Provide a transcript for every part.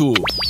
Campeonato.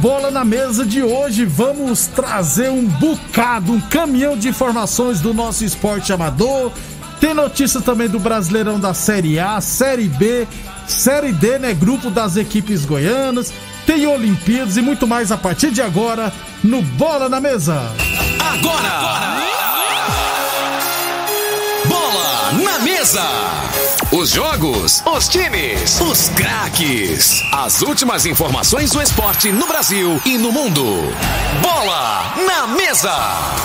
Bola na Mesa de hoje, vamos trazer um bocado, um caminhão de informações do nosso esporte amador. Tem notícia também do Brasileirão da Série A, Série B, Série D, né? Grupo das equipes goianas. Tem Olimpíadas e muito mais a partir de agora no Bola na Mesa. Agora! Bola na mesa! Os jogos, os times, os craques. As últimas informações do esporte no Brasil e no mundo. Bola na mesa!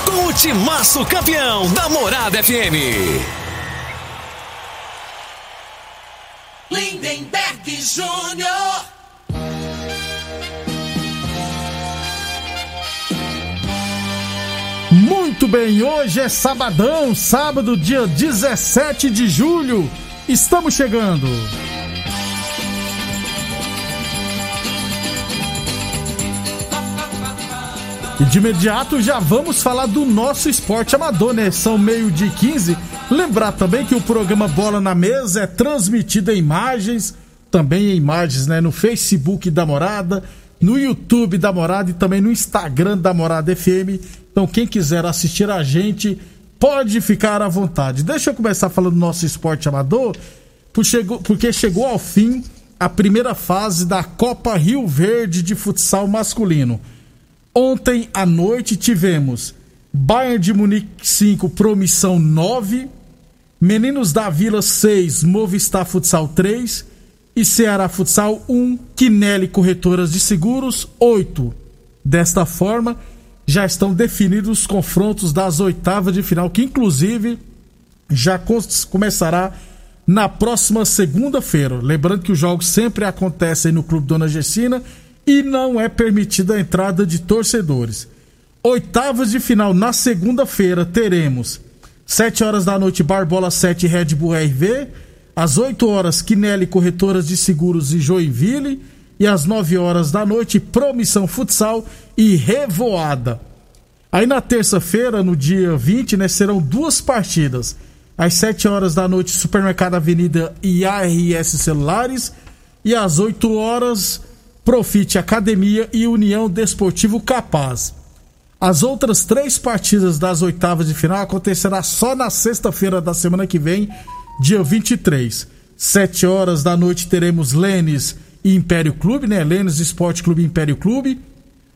Com o timaço campeão da Morada FM. Lindenberg Júnior. Muito bem, hoje é sabadão, sábado, dia 17 de julho. Estamos chegando. E de imediato já vamos falar do nosso esporte amador, né? São meio de 15. Lembrar também que o programa Bola na Mesa é transmitido em imagens, também em imagens, né? No Facebook da Morada, no YouTube da Morada e também no Instagram da Morada FM. Então, quem quiser assistir a gente, pode ficar à vontade. Deixa eu começar falando do nosso esporte amador, porque chegou ao fim a primeira fase da Copa Rio Verde de futsal masculino. Ontem à noite tivemos Bayern de Munique 5, Promissão 9, Meninos da Vila 6, Movistar Futsal 3 e Ceará Futsal 1, Quinelli Corretoras de Seguros 8. Desta forma, já estão definidos os confrontos das oitavas de final, que inclusive já começará na próxima segunda-feira. Lembrando que os jogos sempre acontecem no Clube Dona Gessina e não é permitida a entrada de torcedores. Oitavas de final na segunda-feira teremos 7 horas da noite Barbola 7 Red Bull RV, às 8 horas Quinelli Corretoras de Seguros e Joinville e às 9 horas da noite Promissão Futsal e Revoada. Aí na terça-feira, no dia 20, né, serão duas partidas. Às 7 horas da noite, Supermercado Avenida e ARS Celulares. E às 8 horas, Profite Academia e União Desportivo Capaz. As outras três partidas das oitavas de final acontecerá só na sexta-feira da semana que vem, dia 23. 7 horas da noite teremos Lênis e Império Clube, né? Lênis Esporte Clube e Império Clube.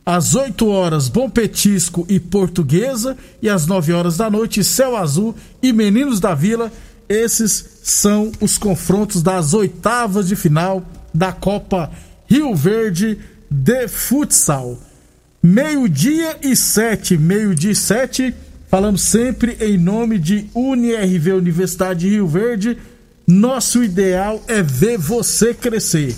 Às 8 horas, Bom Petisco e Portuguesa. E às 9 horas da noite, Céu Azul e Meninos da Vila. Esses são os confrontos das oitavas de final da Copa Rio Verde de Futsal. Meio-dia e sete, meio-dia e sete, falamos sempre em nome de UniRV Universidade de Rio Verde. Nosso ideal é ver você crescer.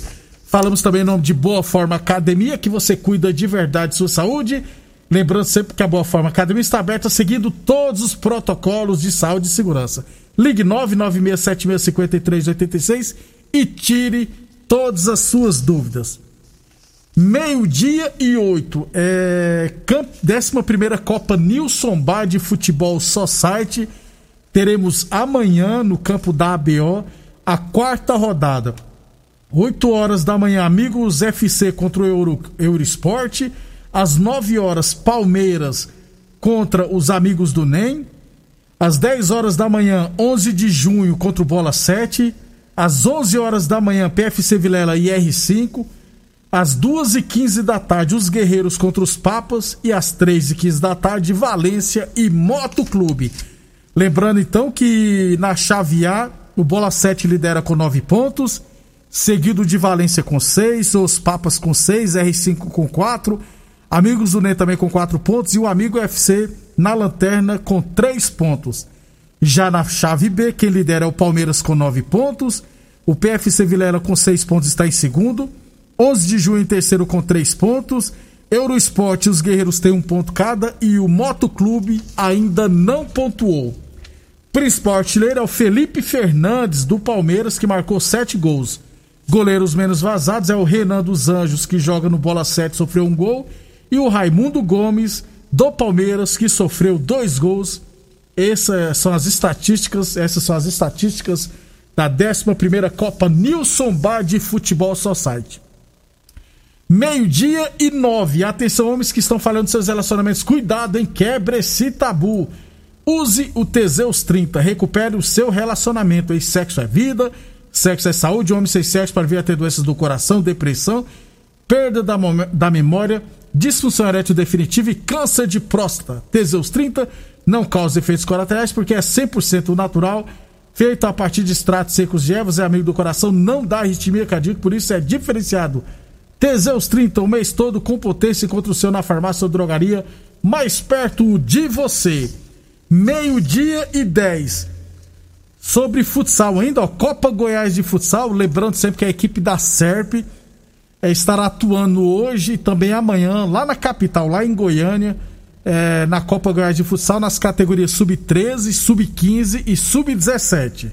Falamos também em nome de Boa Forma Academia, que você cuida de verdade de sua saúde. Lembrando sempre que a Boa Forma Academia está aberta seguindo todos os protocolos de saúde e segurança. Ligue 996765386 e tire todas as suas dúvidas. Meio-dia e oito. É, 11 Copa Nilson Bar de Futebol Society. Teremos amanhã no campo da ABO a quarta rodada. 8 horas da manhã, Amigos FC contra o Euro, Eurosport. Às 9 horas, Palmeiras contra os Amigos do NEM. Às 10 horas da manhã, 11 de junho, contra o Bola 7. Às 11 horas da manhã, PFC Vilela e R5. Às 2h15 da tarde, os Guerreiros contra os Papas. E às 3h15 da tarde, Valência e Moto Clube. Lembrando então que na chave A, o Bola 7 lidera com 9 pontos seguido de Valência com 6, os Papas com 6, R5 com 4, Amigos do NEM também com 4 pontos e o Amigo FC na lanterna com 3 pontos. Já na chave B, quem lidera é o Palmeiras com 9 pontos, o PFC Vilela com 6 pontos está em segundo, 11 de junho em terceiro com 3 pontos, Eurosport os Guerreiros têm um ponto cada e o Moto Clube ainda não pontuou. Principal artilheiro é o Felipe Fernandes do Palmeiras que marcou 7 gols. Goleiros menos vazados é o Renan dos Anjos, que joga no bola 7, sofreu um gol. E o Raimundo Gomes, do Palmeiras, que sofreu dois gols. Essas são as estatísticas, essas são as estatísticas da 11 Copa Nilson Bar de Futebol Society. Meio-dia e nove. Atenção, homens que estão falando de seus relacionamentos. Cuidado, hein? Quebre esse tabu. Use o Teseus 30. Recupere o seu relacionamento. E sexo é vida Sexo é saúde, homem sem sexo para vir a ter doenças do coração, depressão, perda da, da memória, disfunção erétil definitiva e câncer de próstata. Teseus 30 não causa efeitos colaterais porque é 100% natural, feito a partir de extratos secos de ervas, é amigo do coração, não dá arritmia cardíaca, por isso é diferenciado. Teseus 30, o mês todo com potência, encontra o seu na farmácia ou drogaria mais perto de você. Meio-dia e 10. Sobre futsal ainda, ó, Copa Goiás de Futsal, lembrando sempre que a equipe da SERP é, estará atuando hoje e também amanhã, lá na capital, lá em Goiânia, é, na Copa Goiás de Futsal, nas categorias Sub-13, Sub-15 e Sub-17.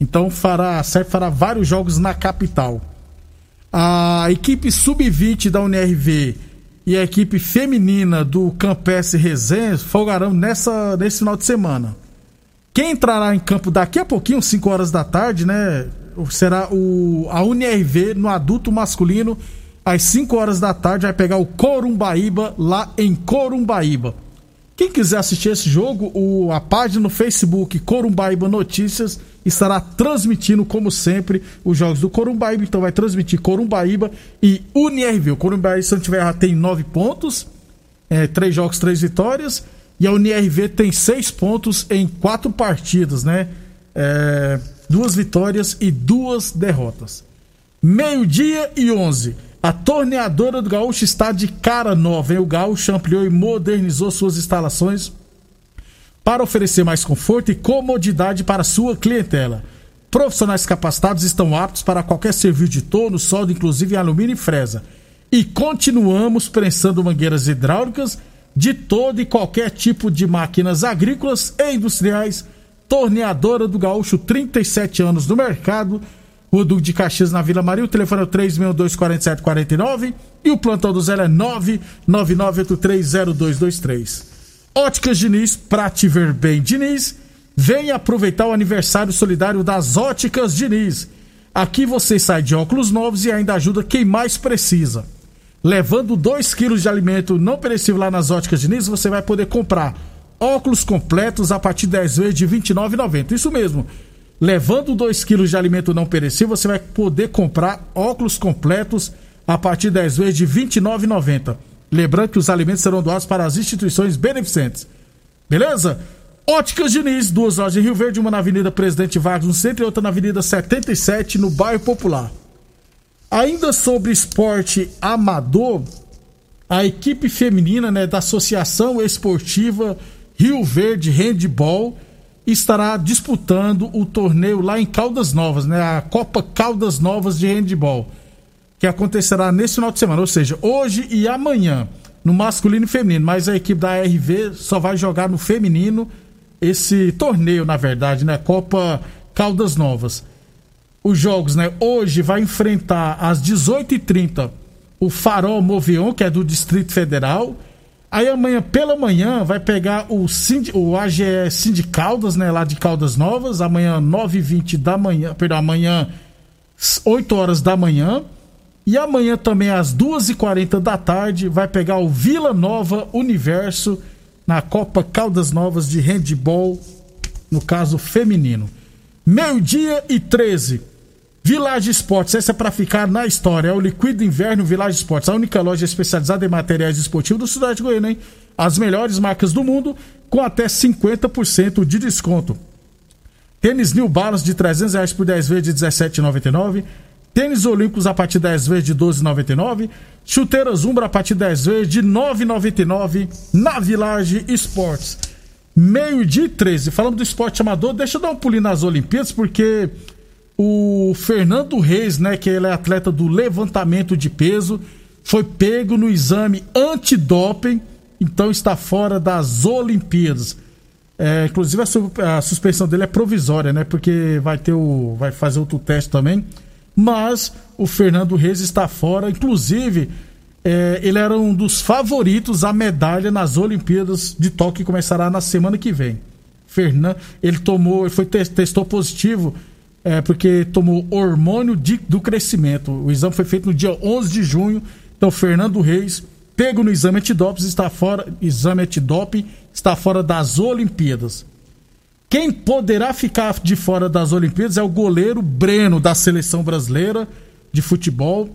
Então fará, a SERP fará vários jogos na capital. A equipe Sub-20 da UNRV e a equipe feminina do Campestre Resenha folgarão nessa, nesse final de semana. Quem entrará em campo daqui a pouquinho, 5 horas da tarde, né? Será o, a UNRV no adulto masculino, às 5 horas da tarde, vai pegar o Corumbaíba lá em Corumbaíba. Quem quiser assistir esse jogo, o, a página no Facebook Corumbaíba Notícias estará transmitindo, como sempre, os jogos do Corumbaíba. Então vai transmitir Corumbaíba e UNRV. O Corumbaíba, se não tiver errado, tem 9 pontos, é, 3 jogos, 3 vitórias. E a UNIRV tem seis pontos em quatro partidas, né? É, duas vitórias e duas derrotas. Meio-dia e onze. A torneadora do Gaúcho está de cara nova. Hein? O Gaúcho ampliou e modernizou suas instalações para oferecer mais conforto e comodidade para sua clientela. Profissionais capacitados estão aptos para qualquer serviço de torno, solda, inclusive alumínio e fresa. E continuamos prensando mangueiras hidráulicas de todo e qualquer tipo de máquinas agrícolas e industriais. Torneadora do Gaúcho, 37 anos no mercado. O Duque de Caxias na Vila Maria. O telefone é o 362-4749 e o plantão do zero é 999830223. Óticas Diniz, pra te ver bem, Diniz. Venha aproveitar o aniversário solidário das Óticas Diniz. Aqui você sai de óculos novos e ainda ajuda quem mais precisa levando 2 quilos de alimento não perecível lá nas óticas Diniz, você vai poder comprar óculos completos a partir de 10 vezes de R$ 29,90. Isso mesmo. Levando 2 quilos de alimento não perecível, você vai poder comprar óculos completos a partir de 10 vezes de R$ 29,90. Lembrando que os alimentos serão doados para as instituições beneficentes. Beleza? Óticas Diniz, duas lojas em Rio Verde, uma na Avenida Presidente Vargas no centro e outra na Avenida 77, no bairro Popular. Ainda sobre esporte amador, a equipe feminina né, da Associação Esportiva Rio Verde Handball estará disputando o torneio lá em Caldas Novas, né, a Copa Caldas Novas de Handball, que acontecerá nesse final de semana, ou seja, hoje e amanhã, no masculino e feminino, mas a equipe da RV só vai jogar no feminino esse torneio, na verdade, né? Copa Caldas Novas. Os jogos, né? Hoje vai enfrentar às 18h30 o Farol Movion, que é do Distrito Federal. Aí amanhã, pela manhã, vai pegar o, Sind, o AGE Sindicaldas, né? Lá de Caldas Novas. Amanhã, 9h20 da manhã. Perdão, amanhã, 8 horas da manhã. E amanhã também, às 2h40 da tarde, vai pegar o Vila Nova Universo na Copa Caldas Novas de Handball, no caso feminino. Meio-dia e 13. Village Esportes, essa é para ficar na história. É o Liquido Inverno Village Esportes, a única loja especializada em materiais esportivos do Cidade de Goiânia, hein? As melhores marcas do mundo, com até 50% de desconto. Tênis New Balance de 300 reais por 10 vezes de 17,99. Tênis Olímpicos a partir de 10 vezes de 12,99. Chuteiras Umbra a partir de 10 vezes de 9,99 na Village Esportes. Meio-dia e 13. Falando do esporte amador, deixa eu dar um pulinho nas Olimpíadas, porque o Fernando Reis, né, que ele é atleta do levantamento de peso, foi pego no exame antidoping, então está fora das Olimpíadas. É, inclusive a, a, suspensão dele é provisória, né? Porque vai ter o. vai fazer outro teste também mas o Fernando Reis está fora. Inclusive, é, ele era um dos favoritos à medalha nas Olimpíadas de Tóquio que começará na semana que vem. Fernando, ele tomou, ele foi testou positivo é, porque tomou hormônio de, do crescimento. O exame foi feito no dia 11 de junho. Então, Fernando Reis, pego no exame antidoping, está fora, exame antidoping, está fora das Olimpíadas. Quem poderá ficar de fora das Olimpíadas é o goleiro Breno, da seleção brasileira de futebol.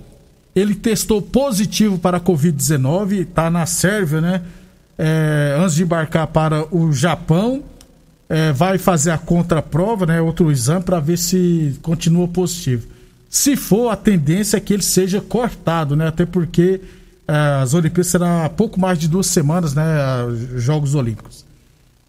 Ele testou positivo para a Covid-19, está na Sérvia, né? É, antes de embarcar para o Japão, é, vai fazer a contraprova, né? Outro exame, para ver se continua positivo. Se for, a tendência é que ele seja cortado, né? Até porque é, as Olimpíadas serão pouco mais de duas semanas, né? Jogos Olímpicos.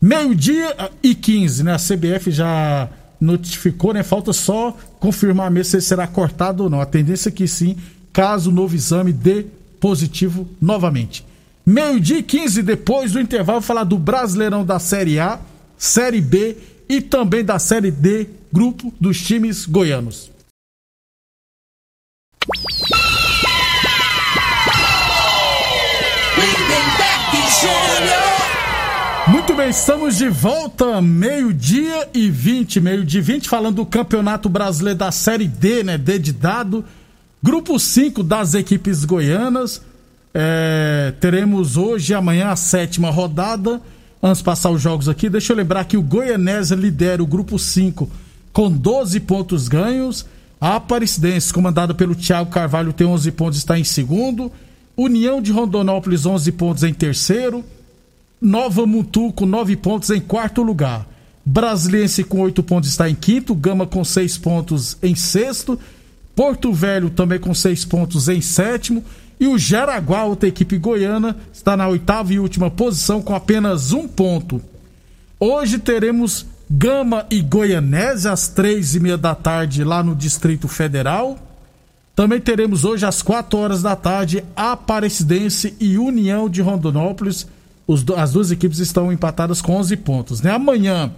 Meio-dia e 15, né? A CBF já notificou, né? Falta só confirmar mesmo se será cortado ou não. A tendência é que sim, caso o novo exame dê positivo novamente. Meio-dia e 15, depois do intervalo, falar do Brasileirão da Série A, Série B e também da Série D, grupo dos times goianos. Muito bem, estamos de volta, meio-dia e 20, meio-dia e 20, falando do Campeonato Brasileiro da Série D, né? D de dado. Grupo 5 das equipes goianas. É, teremos hoje e amanhã a sétima rodada. Antes de passar os jogos aqui, deixa eu lembrar que o Goianésia lidera o grupo 5 com 12 pontos ganhos. A Aparecidense, comandada pelo Thiago Carvalho, tem 11 pontos, está em segundo. União de Rondonópolis, 11 pontos em terceiro. Nova Mutu com nove pontos em quarto lugar. Brasiliense com oito pontos está em quinto. Gama com seis pontos em sexto. Porto Velho também com seis pontos em sétimo. E o Jaraguá, outra equipe goiana, está na oitava e última posição com apenas um ponto. Hoje teremos Gama e Goianésia às três e meia da tarde lá no Distrito Federal. Também teremos hoje às quatro horas da tarde Aparecidense e União de Rondonópolis as duas equipes estão empatadas com 11 pontos. Né? Amanhã,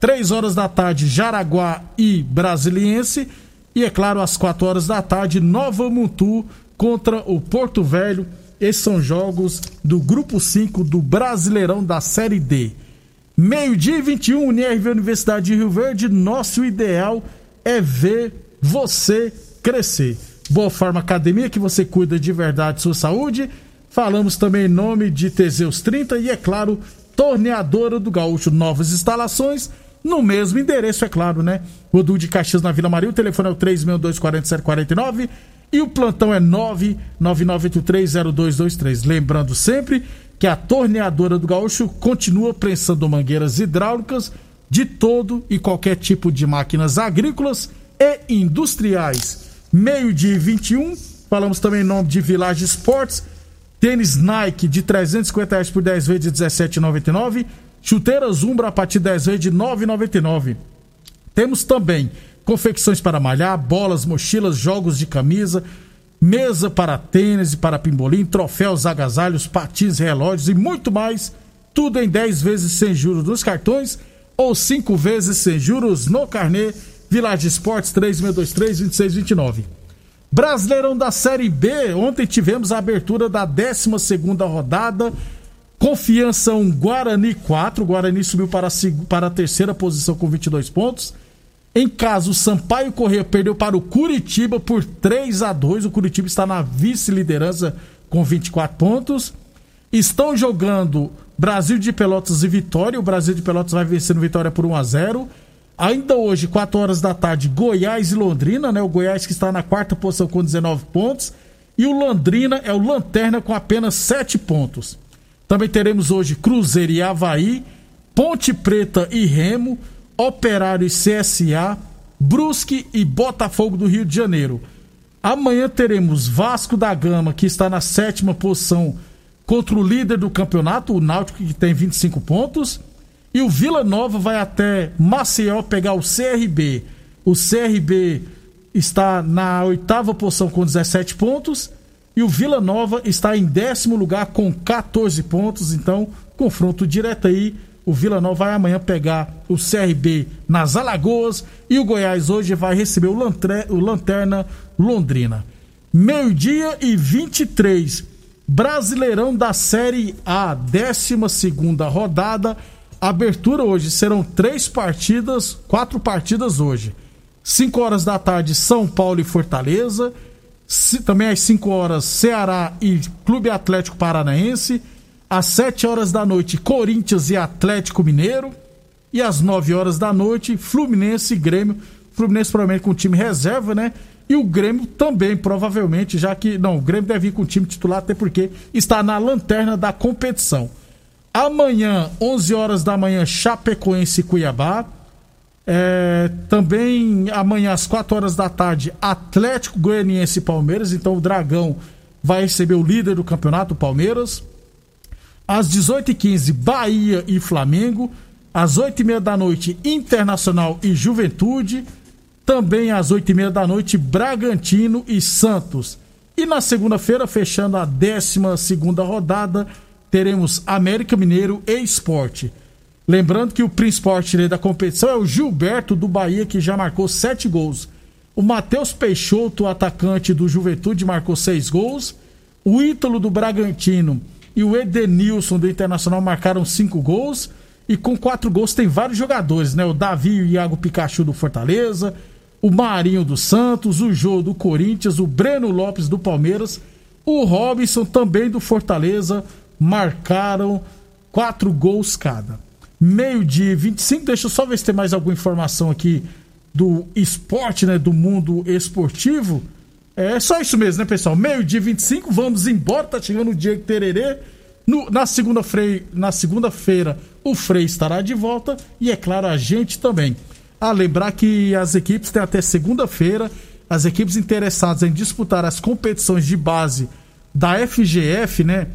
3 horas da tarde, Jaraguá e Brasiliense. E é claro, às 4 horas da tarde, Nova Mutu contra o Porto Velho. Esses são jogos do Grupo 5 do Brasileirão da Série D. Meio-dia e 21, UNIRV Universidade de Rio Verde. Nosso ideal é ver você crescer. Boa Forma Academia, que você cuida de verdade sua saúde Falamos também em nome de Teseus 30 e, é claro, Torneadora do Gaúcho, novas instalações no mesmo endereço, é claro, né? Rodul de Caxias na Vila Maria, o telefone é o 3624749 e o plantão é 999830223. Lembrando sempre que a Torneadora do Gaúcho continua prensando mangueiras hidráulicas de todo e qualquer tipo de máquinas agrícolas e industriais. Meio-dia 21, falamos também em nome de Village Esportes Tênis Nike de 350 reais por 10 vezes de 17,99. Chuteiras Umbra a partir de 10 vezes de 9,99. Temos também confecções para malhar, bolas, mochilas, jogos de camisa, mesa para tênis e para pimbolim, troféus, agasalhos, patins, relógios e muito mais. Tudo em 10 vezes sem juros nos cartões ou 5 vezes sem juros no carnê. Village Esportes 3623-2629. Brasileirão da Série B. Ontem tivemos a abertura da 12 rodada. Confiança 1, Guarani 4. O Guarani subiu para para a terceira posição com 22 pontos. Em caso, o Sampaio Corrêa perdeu para o Curitiba por 3 a 2 O Curitiba está na vice-liderança com 24 pontos. Estão jogando Brasil de Pelotas e Vitória. O Brasil de Pelotas vai vencendo Vitória por 1 a 0 Ainda hoje, 4 horas da tarde, Goiás e Londrina, né? O Goiás que está na quarta posição com 19 pontos. E o Londrina é o Lanterna com apenas 7 pontos. Também teremos hoje Cruzeiro e Havaí, Ponte Preta e Remo, Operário e CSA, Brusque e Botafogo do Rio de Janeiro. Amanhã teremos Vasco da Gama, que está na sétima posição, contra o líder do campeonato, o Náutico, que tem 25 pontos. E o Vila Nova vai até Maceió pegar o CRB. O CRB está na oitava posição com 17 pontos. E o Vila Nova está em décimo lugar com 14 pontos. Então, confronto direto aí o Vila Nova vai amanhã pegar o CRB nas Alagoas e o Goiás hoje vai receber o, Lantre, o Lanterna Londrina. Meio-dia e 23. Brasileirão da Série A, 12 rodada. Abertura hoje serão três partidas, quatro partidas hoje. 5 horas da tarde, São Paulo e Fortaleza. Também às 5 horas, Ceará e Clube Atlético Paranaense às 7 horas da noite, Corinthians e Atlético Mineiro. E às 9 horas da noite, Fluminense e Grêmio. Fluminense provavelmente com time reserva, né? E o Grêmio também, provavelmente, já que. Não, o Grêmio deve ir com o time titular, até porque está na lanterna da competição. Amanhã, 11 horas da manhã, Chapecoense e Cuiabá. É, também amanhã, às 4 horas da tarde, Atlético Goianiense e Palmeiras. Então o Dragão vai receber o líder do campeonato, o Palmeiras. Às 18h15, Bahia e Flamengo. Às 8h30 da noite, Internacional e Juventude. Também às 8h30 da noite, Bragantino e Santos. E na segunda-feira, fechando a 12 rodada, teremos América Mineiro e Esporte. Lembrando que o principal artilheiro da competição é o Gilberto do Bahia, que já marcou sete gols. O Matheus Peixoto, atacante do Juventude, marcou seis gols. O Ítalo do Bragantino e o Edenilson do Internacional marcaram cinco gols. E com quatro gols tem vários jogadores, né? O Davi e o Iago Pikachu do Fortaleza, o Marinho do Santos, o Jô do Corinthians, o Breno Lopes do Palmeiras, o Robson também do Fortaleza, marcaram quatro gols cada. Meio-dia 25, deixa eu só ver se tem mais alguma informação aqui do esporte, né? Do mundo esportivo. É só isso mesmo, né, pessoal? Meio-dia 25, vamos embora. Tá chegando o Diego Tererê. No, na segunda-feira, na segunda-feira, o Frei estará de volta e, é claro, a gente também. A lembrar que as equipes têm até segunda-feira, as equipes interessadas em disputar as competições de base da FGF, né?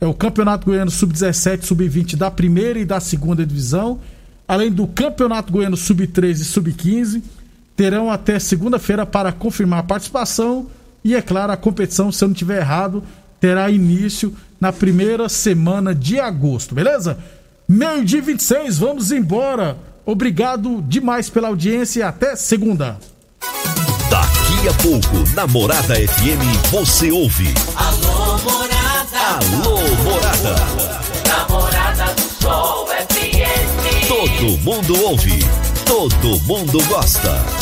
É o Campeonato Goiano Sub-17, Sub-20 da primeira e da segunda divisão, além do Campeonato Goiano Sub-13 e Sub-15 terão até segunda-feira para confirmar a participação e, é claro, a competição, se eu não estiver errado, terá início na primeira semana de agosto, beleza? Meio-dia 26, vamos embora. Obrigado demais pela audiência e até segunda. Daqui a pouco, na Morada FM, você ouve. Alô, Morada. Alô, Morada. Namorada do Sol FM. Todo mundo ouve. Todo mundo gosta.